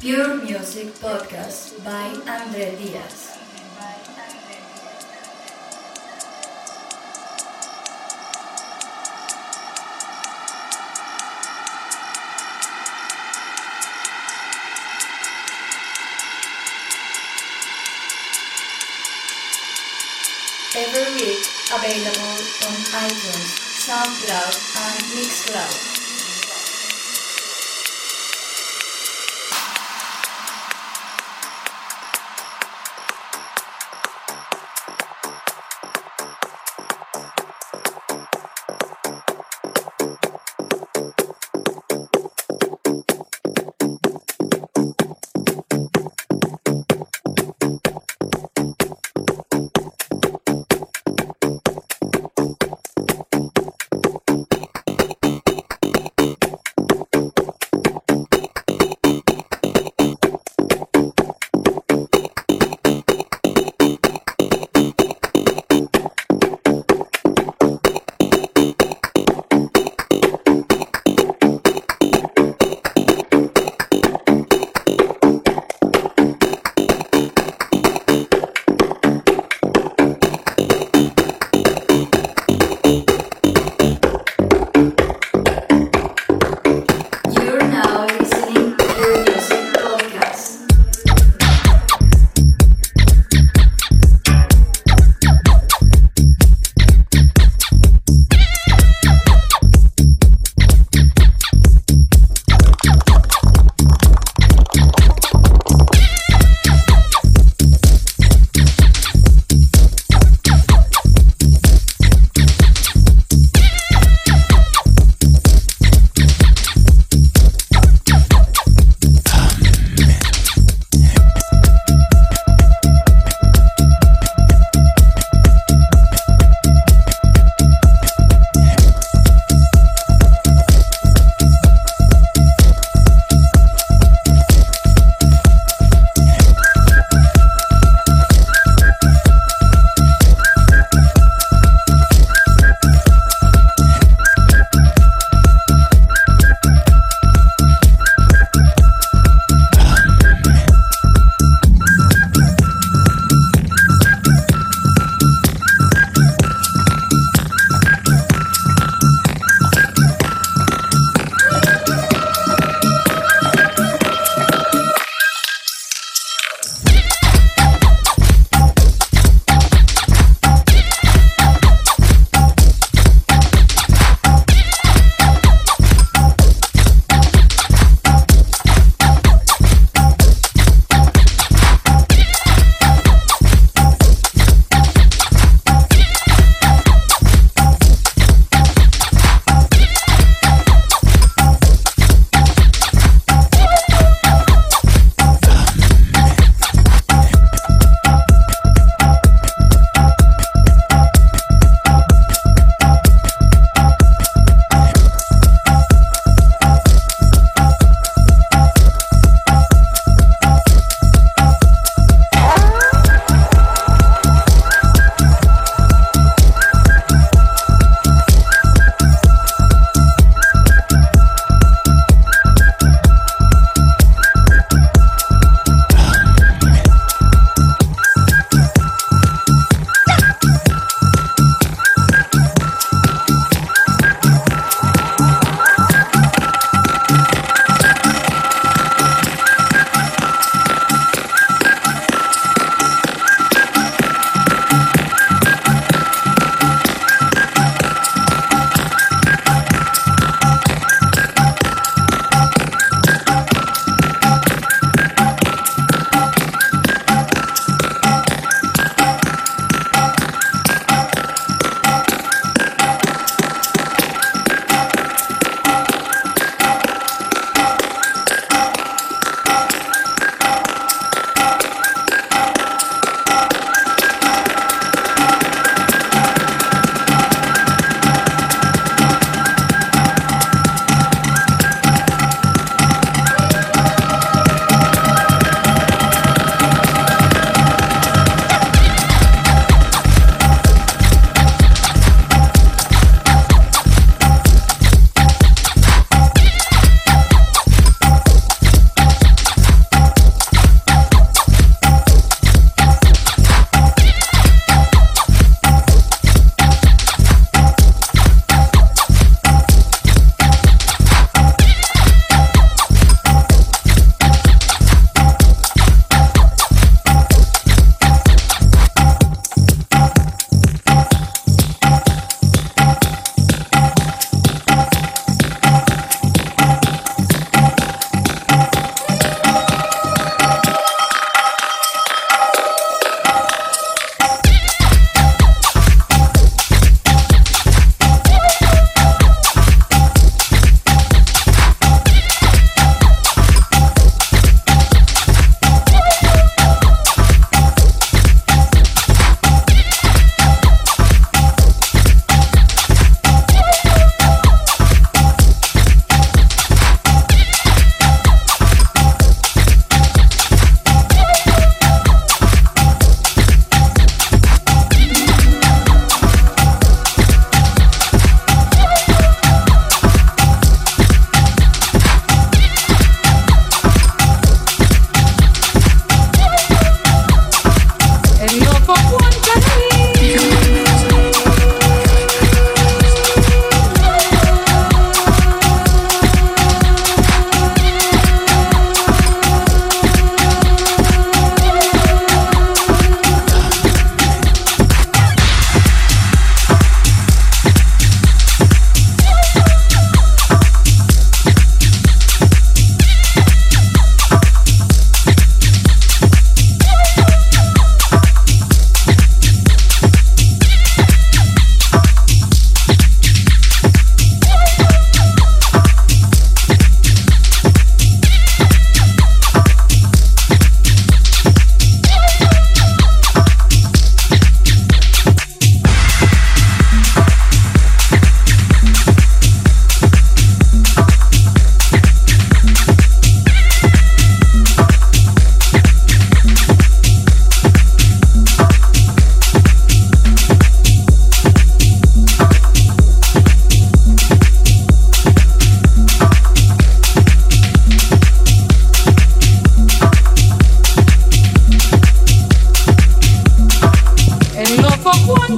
Pure Music Podcast by Andre Diaz. Every week available on iTunes, SoundCloud, and Mixcloud.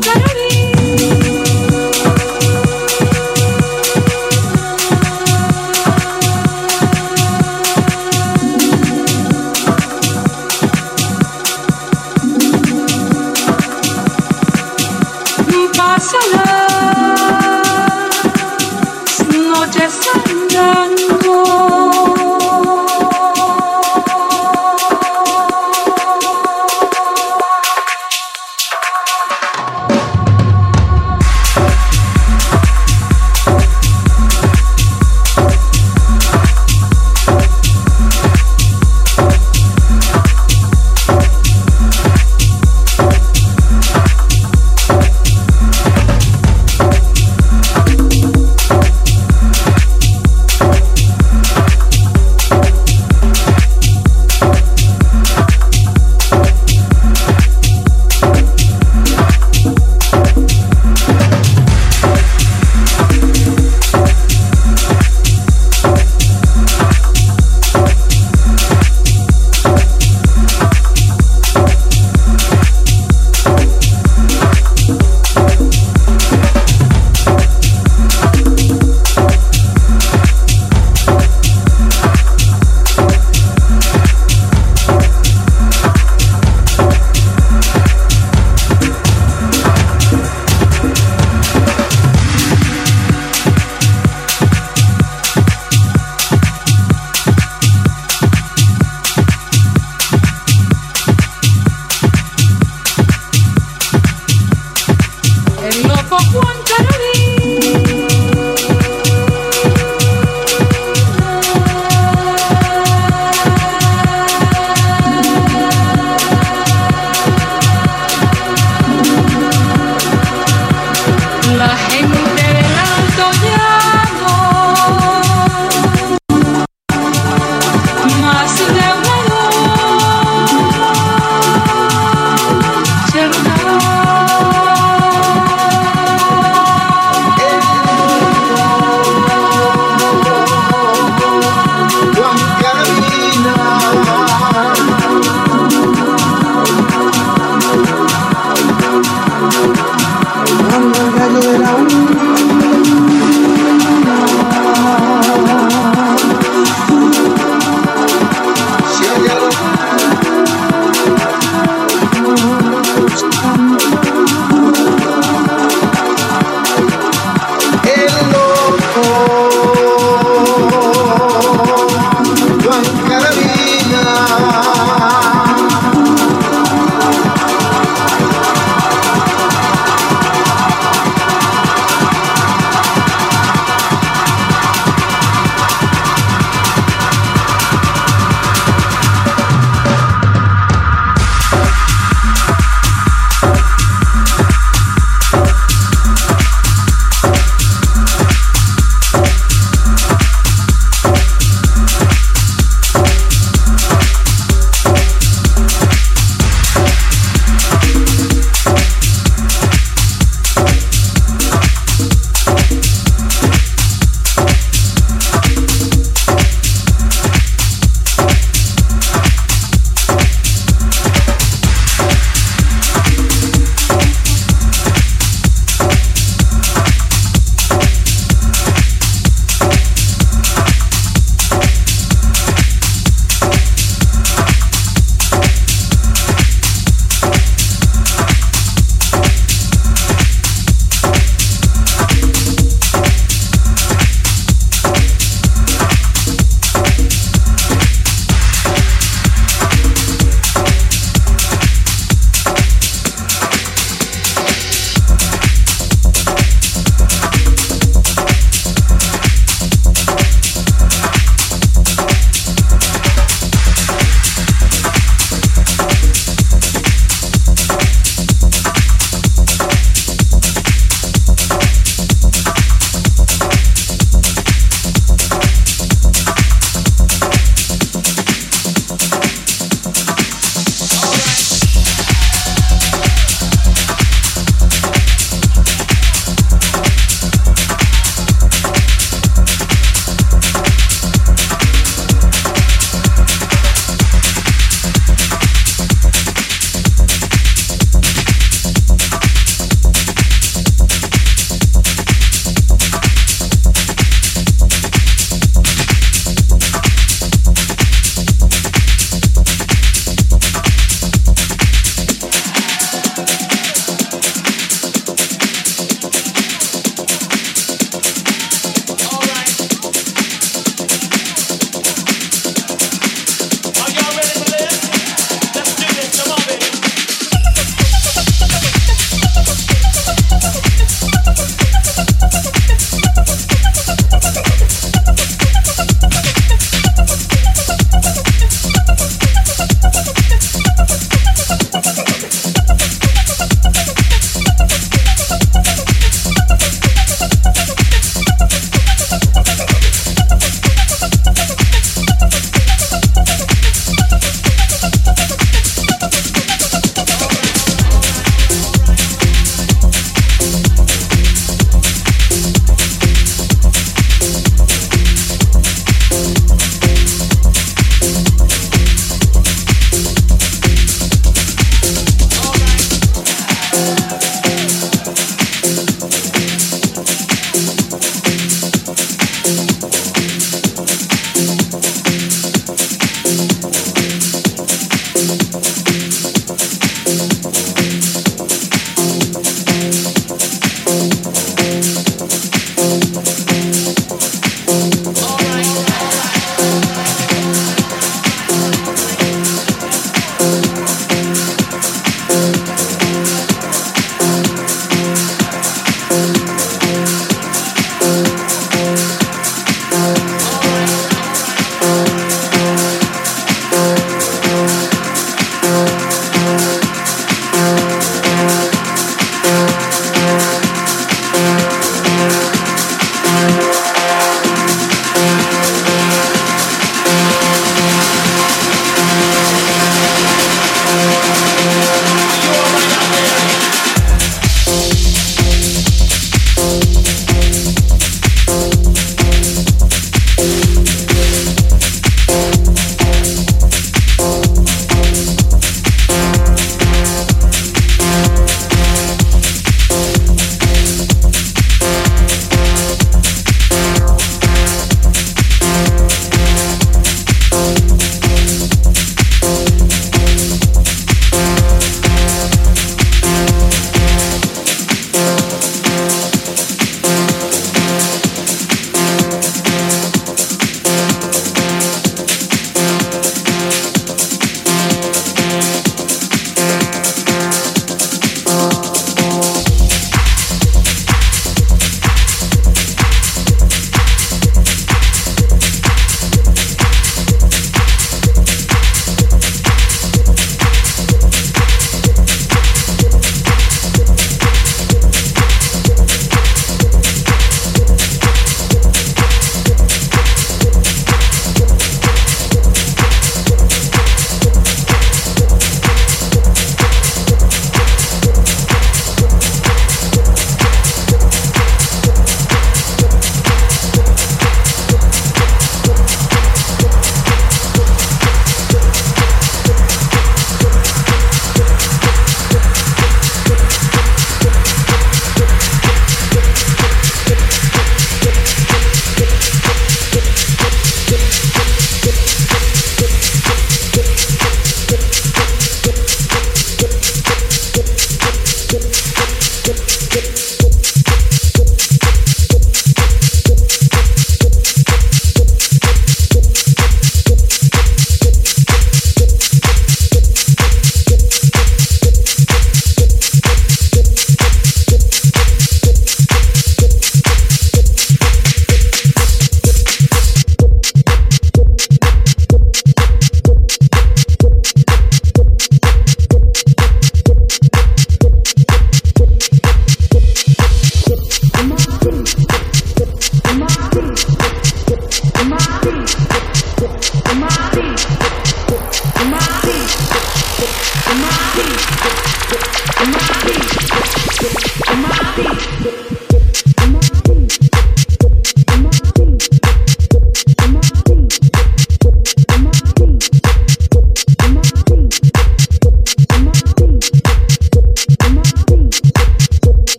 Bye.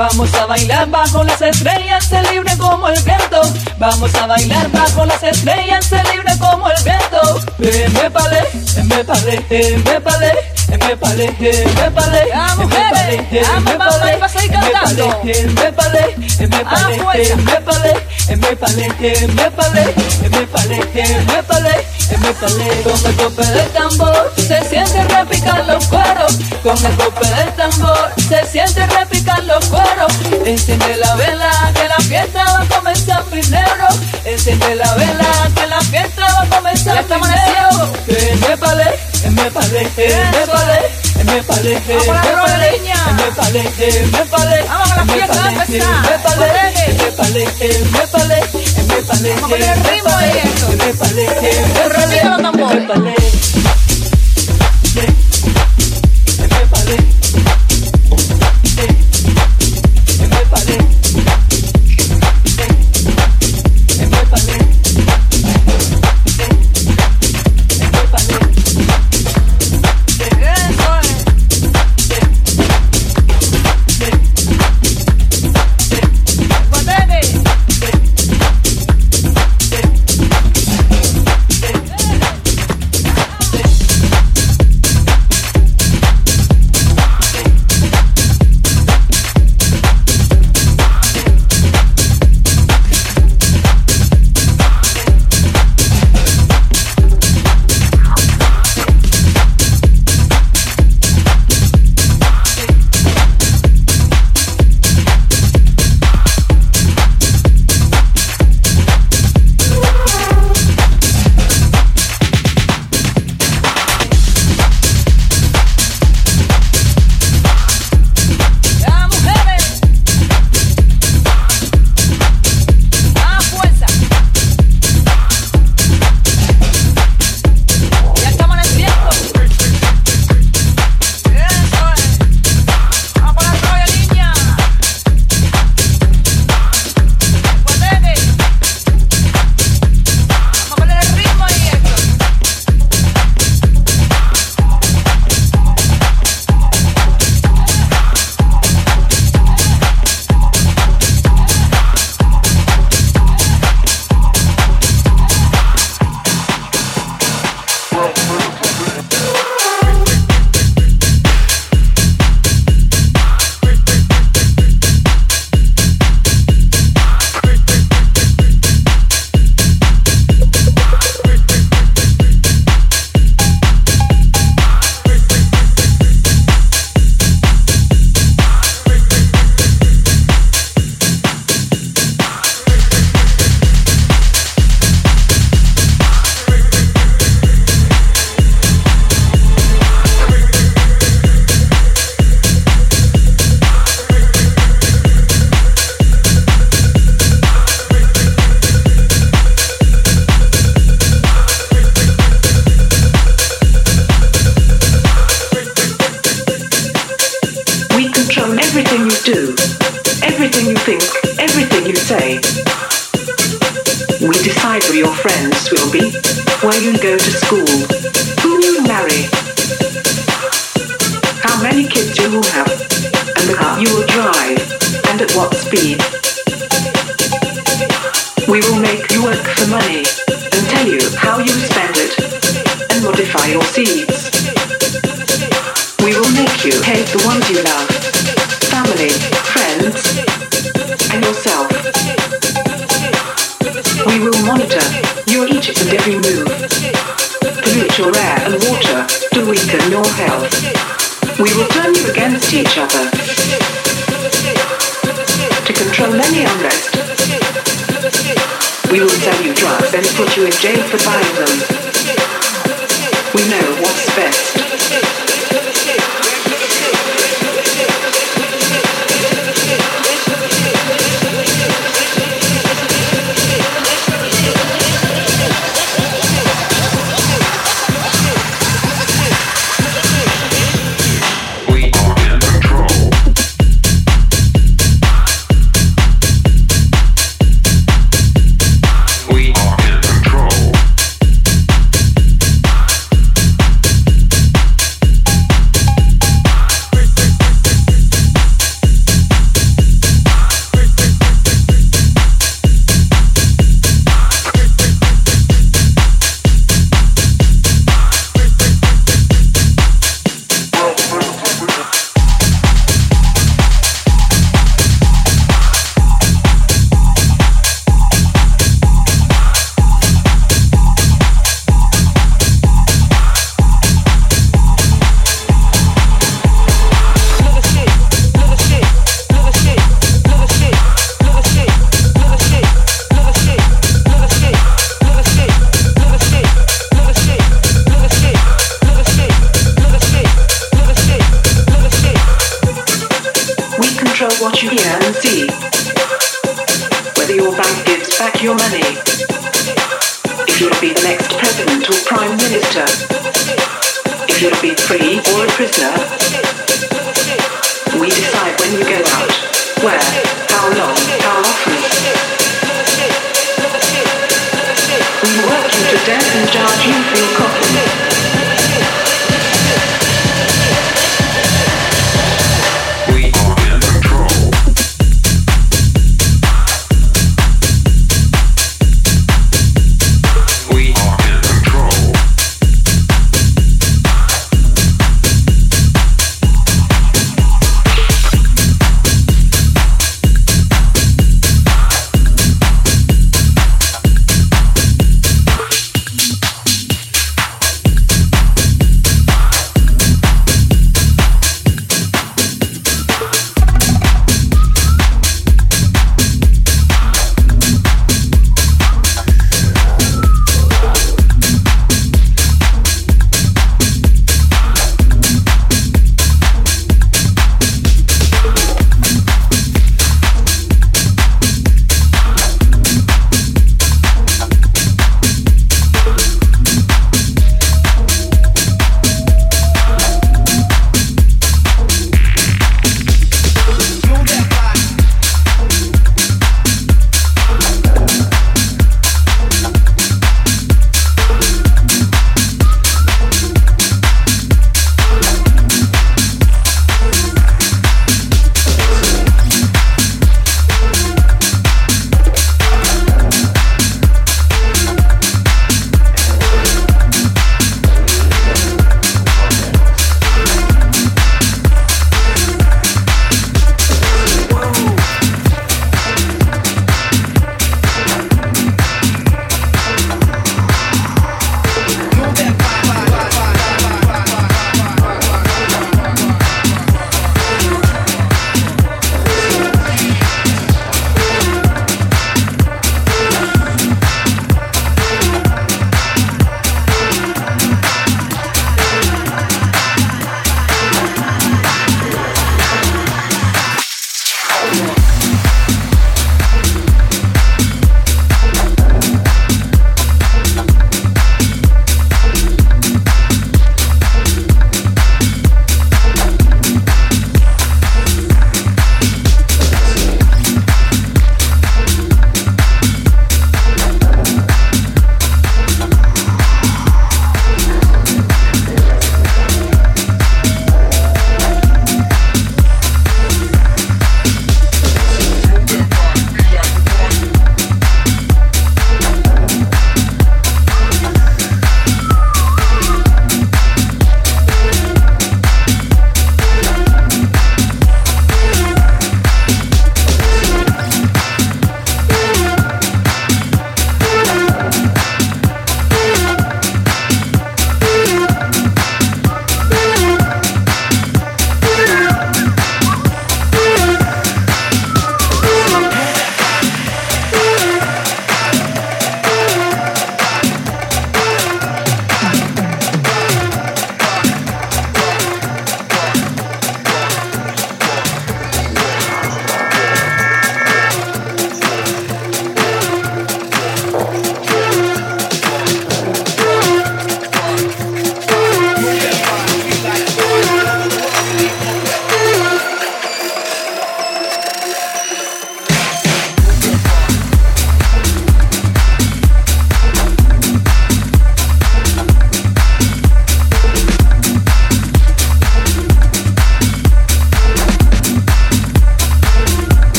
Vamos a bailar bajo las estrellas, se libre como el viento. Vamos a bailar bajo las estrellas, se libre como el viento. Me palé, me palé, me palé. Me palé, me palé, me palé, me palé, me cantando. Me palé, me palé, me palé, me palé, me palé, me palé, me palé, me palé. Con el golpe del tambor se siente repicar los cueros. Con el golpe del tambor se siente repicar los cueros. Enciende la vela que la fiesta va a comenzar primero. Enciende la vela que la fiesta va a comenzar primero. Me palé, me palé, me palé, me palé, me palé, me palé, me palé, Vamos a la fiesta me palé, me palé, me palé, me palé, me palé, me tambores. me palé, me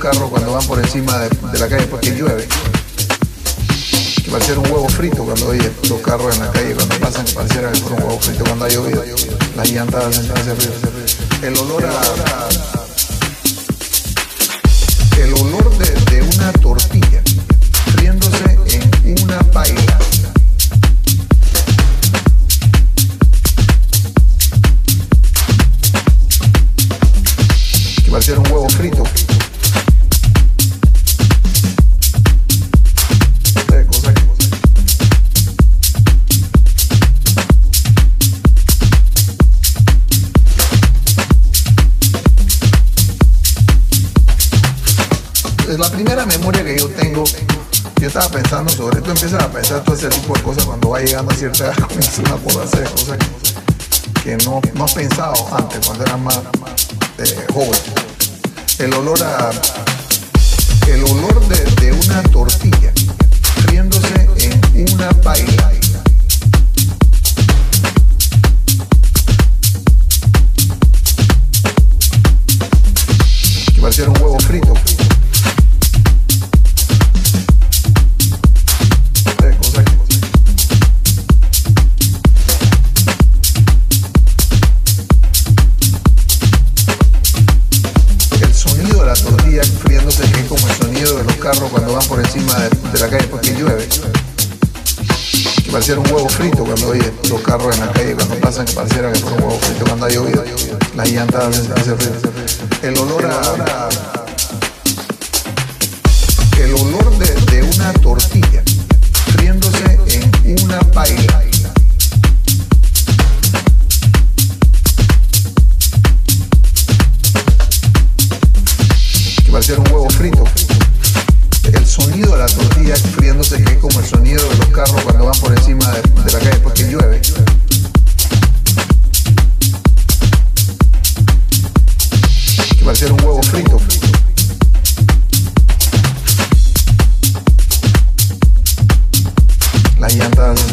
carros cuando van por encima de, la calle pues porque llueve. Que pareciera un huevo frito cuando oye los carros en la calle, cuando pasan, que pareciera que un huevo frito cuando ha llovido. Las llantas hacen, El olor a ese tipo de cosas cuando va llegando a cierta edad comienzan a acordarse de cosas que no, no has pensado antes cuando eras más eh, joven. El olor a. El olor de, de una tortilla riéndose en una baila cuando van por encima de, la calle porque llueve. Que pareciera un huevo frito cuando oye los carros en la calle, cuando pasan pareciera que fue un huevo frito cuando ha llovido, las llantas. El olor. El olor de, una tortilla friéndose en una paila lluvia que es como el sonido de los carros cuando van por encima de, la calle después que llueve. Que pareciera un huevo frito. Las llantas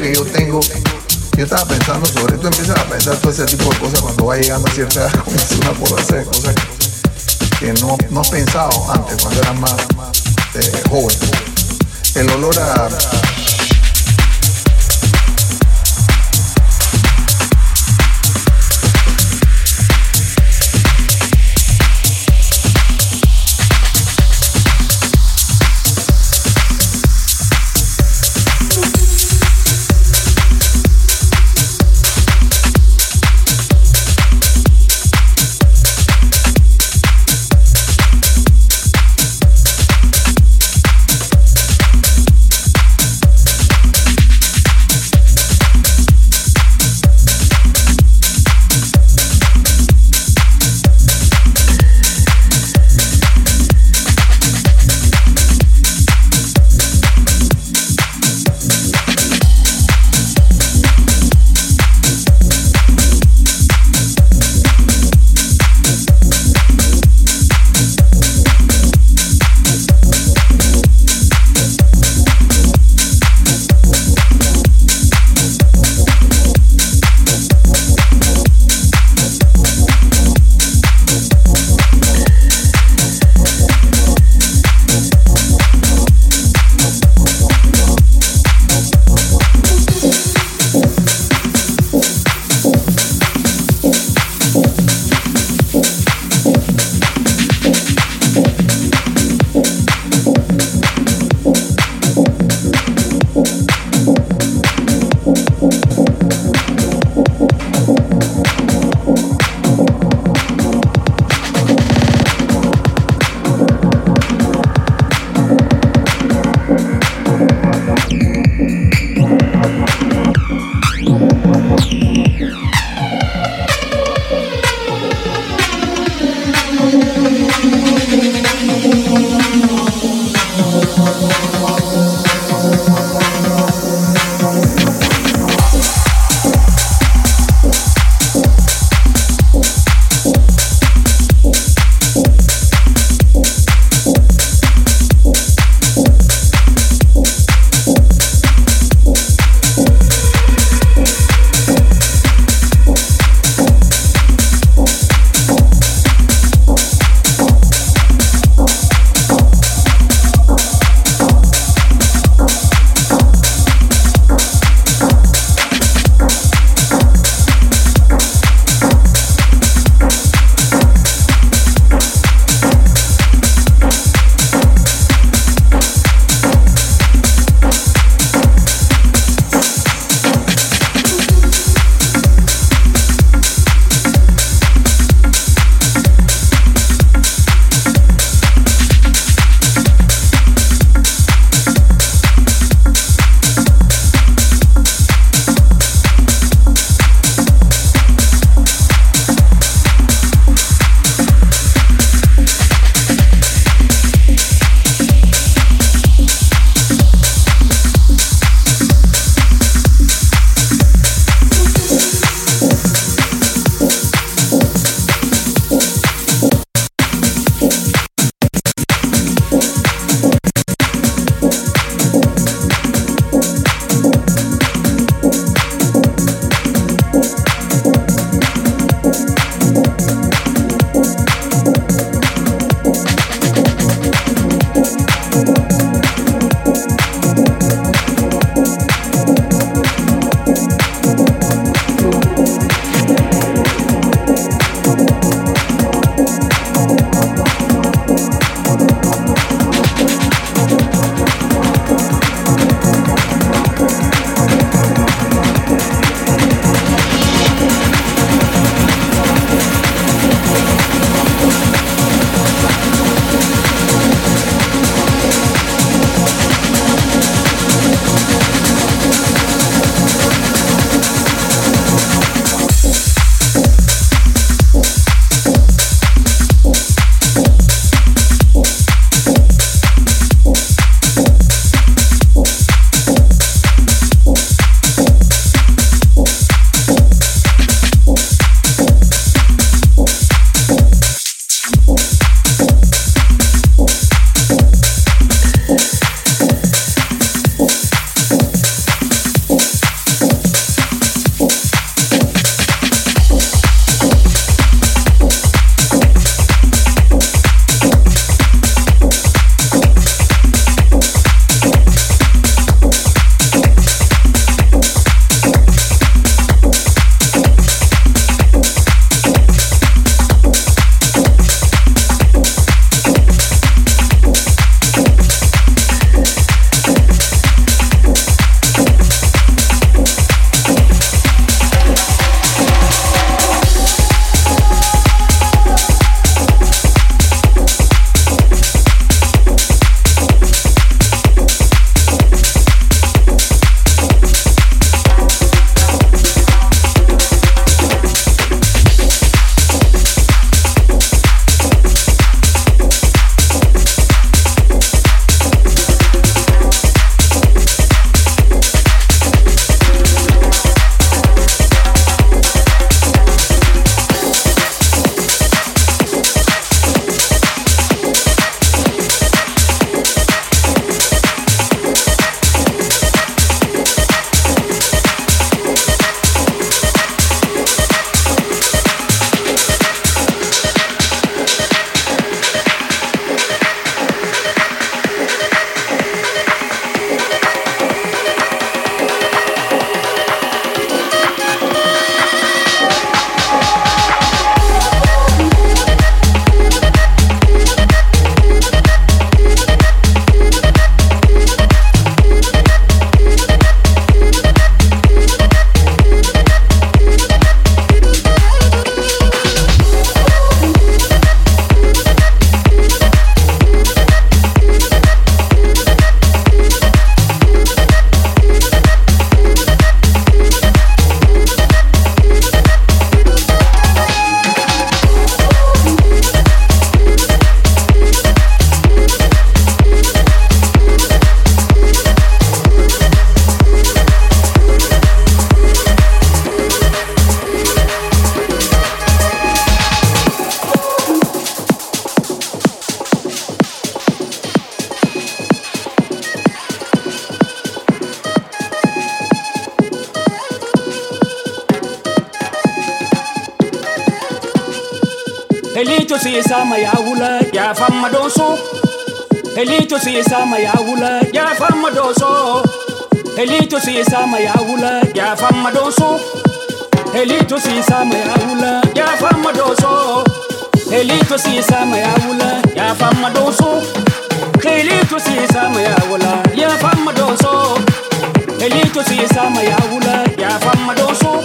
que yo tengo, yo estaba pensando sobre esto, empiezas a pensar todo ese tipo de cosas cuando va llegando a cierta edad, comienza una porraza de cosas que no, no has pensado antes cuando eras más eh, joven. El olor a si sama ya wula ya famma doso Elito si sama ya wula ya famma doso Elito si sama ya wula ya famma doso Elito si sama ya wula ya famma doso Elito si sama ya wula ya famma doso Elito si sama ya wula ya famma doso Elito si ya wula ya famma doso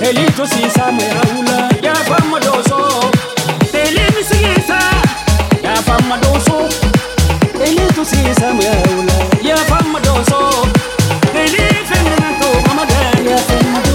Elito si ya wula ya doso Yeah, ya fama doso ele tu ya fama doso ele fenna